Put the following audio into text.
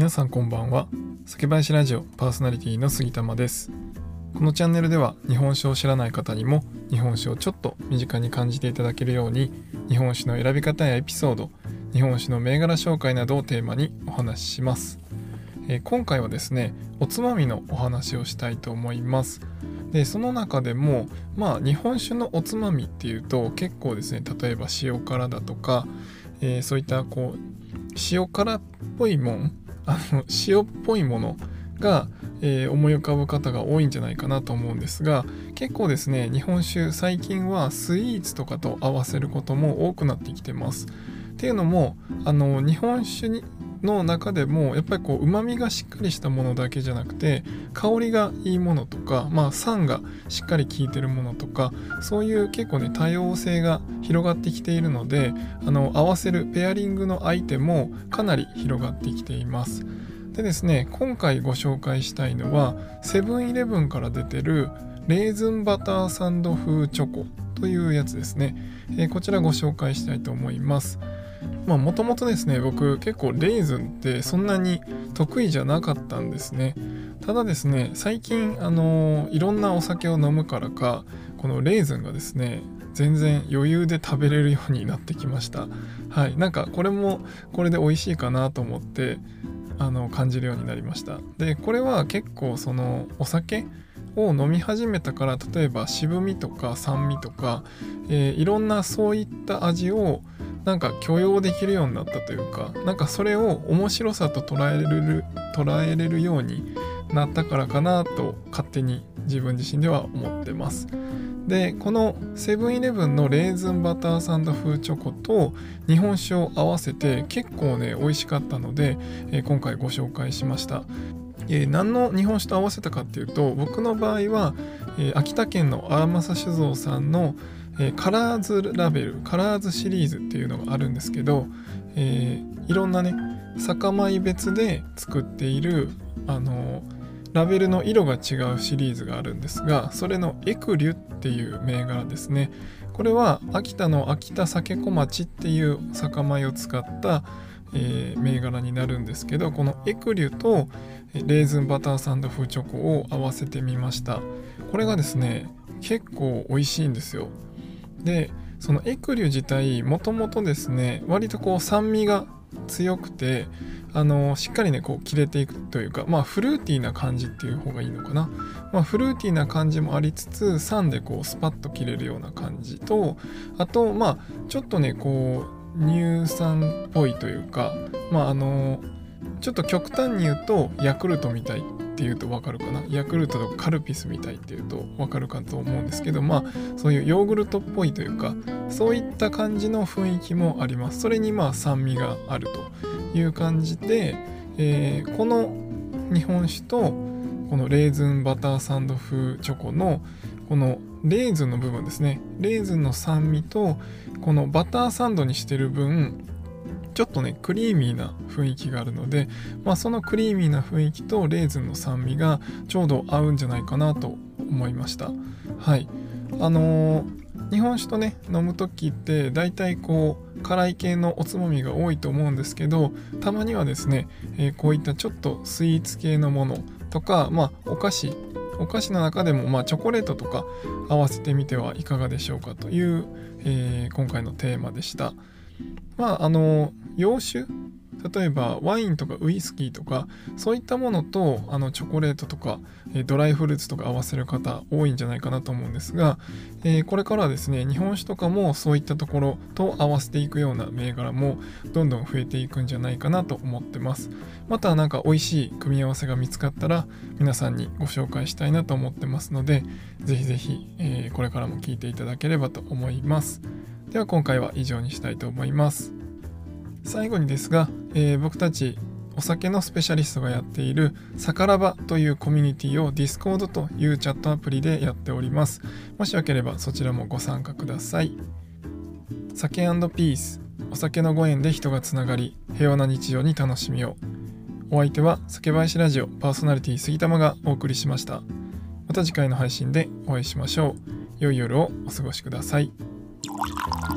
皆さんこんばんは。酒林ラジオパーソナリティの杉玉です。このチャンネルでは日本酒を知らない方にも日本酒をちょっと身近に感じていただけるように日本酒の選び方やエピソード日本酒の銘柄紹介などをテーマにお話しします、えー、今回はですねおつまみのお話をしたいと思います。でその中でもまあ日本酒のおつまみっていうと結構ですね例えば塩辛だとか、えー、そういったこう塩辛っぽいもんあの塩っぽいものが、えー、思い浮かぶ方が多いんじゃないかなと思うんですが結構ですね日本酒最近はスイーツとかと合わせることも多くなってきてます。っていうのもあの日本酒にの中でもやっぱりこうまみがしっかりしたものだけじゃなくて香りがいいものとか、まあ、酸がしっかり効いてるものとかそういう結構ね多様性が広がってきているのであの合わせるペアリングの相手もかなり広がってきています。でですね今回ご紹介したいのはセブンイレブンから出てるレーズンバターサンド風チョコというやつですね、えー、こちらご紹介したいと思います。まあもともとですね僕結構レーズンってそんなに得意じゃなかったんですね。ただですね最近あのいろんなお酒を飲むからかこのレーズンがですね全然余裕で食べれるようになってきました。はいなんかこれもこれで美味しいかなと思ってあの感じるようになりました。でこれは結構そのお酒を飲み始めたから例えば渋みとか酸味とか、えー、いろんなそういった味をなんか許容できるようになったというかなんかそれを面白さと捉えれる捉えれるようになったからかなと勝手に自分自身では思ってます。でこのセブンイレブンのレーズンバターサンド風チョコと日本酒を合わせて結構ね美味しかったので、えー、今回ご紹介しました。えー、何の日本酒と合わせたかっていうと僕の場合は、えー、秋田県の荒政酒造さんのえー、カラーズラベルカラーズシリーズっていうのがあるんですけど、えー、いろんなね酒米別で作っているあのラベルの色が違うシリーズがあるんですがそれのエクリュっていう銘柄ですね。これは秋田の秋田酒小町っていう酒米を使った、えー、銘柄になるんですけどこのエクリュとレーズンバターサンド風チョコを合わせてみました。これがですね結構美味しいんですよ。でそのエクリュ自体もともとですね割とこう酸味が強くてあのしっかりねこう切れていくというかまあフルーティーな感じっていう方がいいのかな、まあ、フルーティーな感じもありつつ酸でこうスパッと切れるような感じとあとまあちょっとねこう乳酸っぽいというかまああのちょっと極端に言うとヤクルトみたいっていうと分かるかな？ヤクルトとカルピスみたいっていうと分かるかと思うんですけどまあそういうヨーグルトっぽいというかそういった感じの雰囲気もあります。それにまあ酸味があるという感じで、えー、この日本酒とこのレーズンバターサンド風チョコのこのレーズンの部分ですね。レーズンの酸味とこのバターサンドにしてる分ちょっとねクリーミーな雰囲気があるので、まあ、そのクリーミーな雰囲気とレーズンの酸味がちょうど合うんじゃないかなと思いましたはいあのー日本酒とね飲む時って大体こう辛い系のおつまみが多いと思うんですけどたまにはですね、えー、こういったちょっとスイーツ系のものとかまあお菓子お菓子の中でもまあチョコレートとか合わせてみてはいかがでしょうかという、えー、今回のテーマでした。まああの洋酒？例えばワインとかウイスキーとかそういったものとあのチョコレートとか、えドライフルーツとか合わせる方多いんじゃないかなと思うんですが、えー、これからはですね日本酒とかもそういったところと合わせていくような銘柄もどんどん増えていくんじゃないかなと思ってます。また何か美味しい組み合わせが見つかったら皆さんにご紹介したいなと思ってますのでぜひぜひ、えー、これからも聞いていただければと思います。では今回は以上にしたいと思います。最後にですが、えー、僕たちお酒のスペシャリストがやっているサカラバというコミュニティを Discord というチャットアプリでやっております。もしよければそちらもご参加ください。酒ピースお酒のご縁で人がつながり平和な日常に楽しみを。お相手は酒林ラジオパーソナリティ杉玉がお送りしました。また次回の配信でお会いしましょう。良い夜をお過ごしください。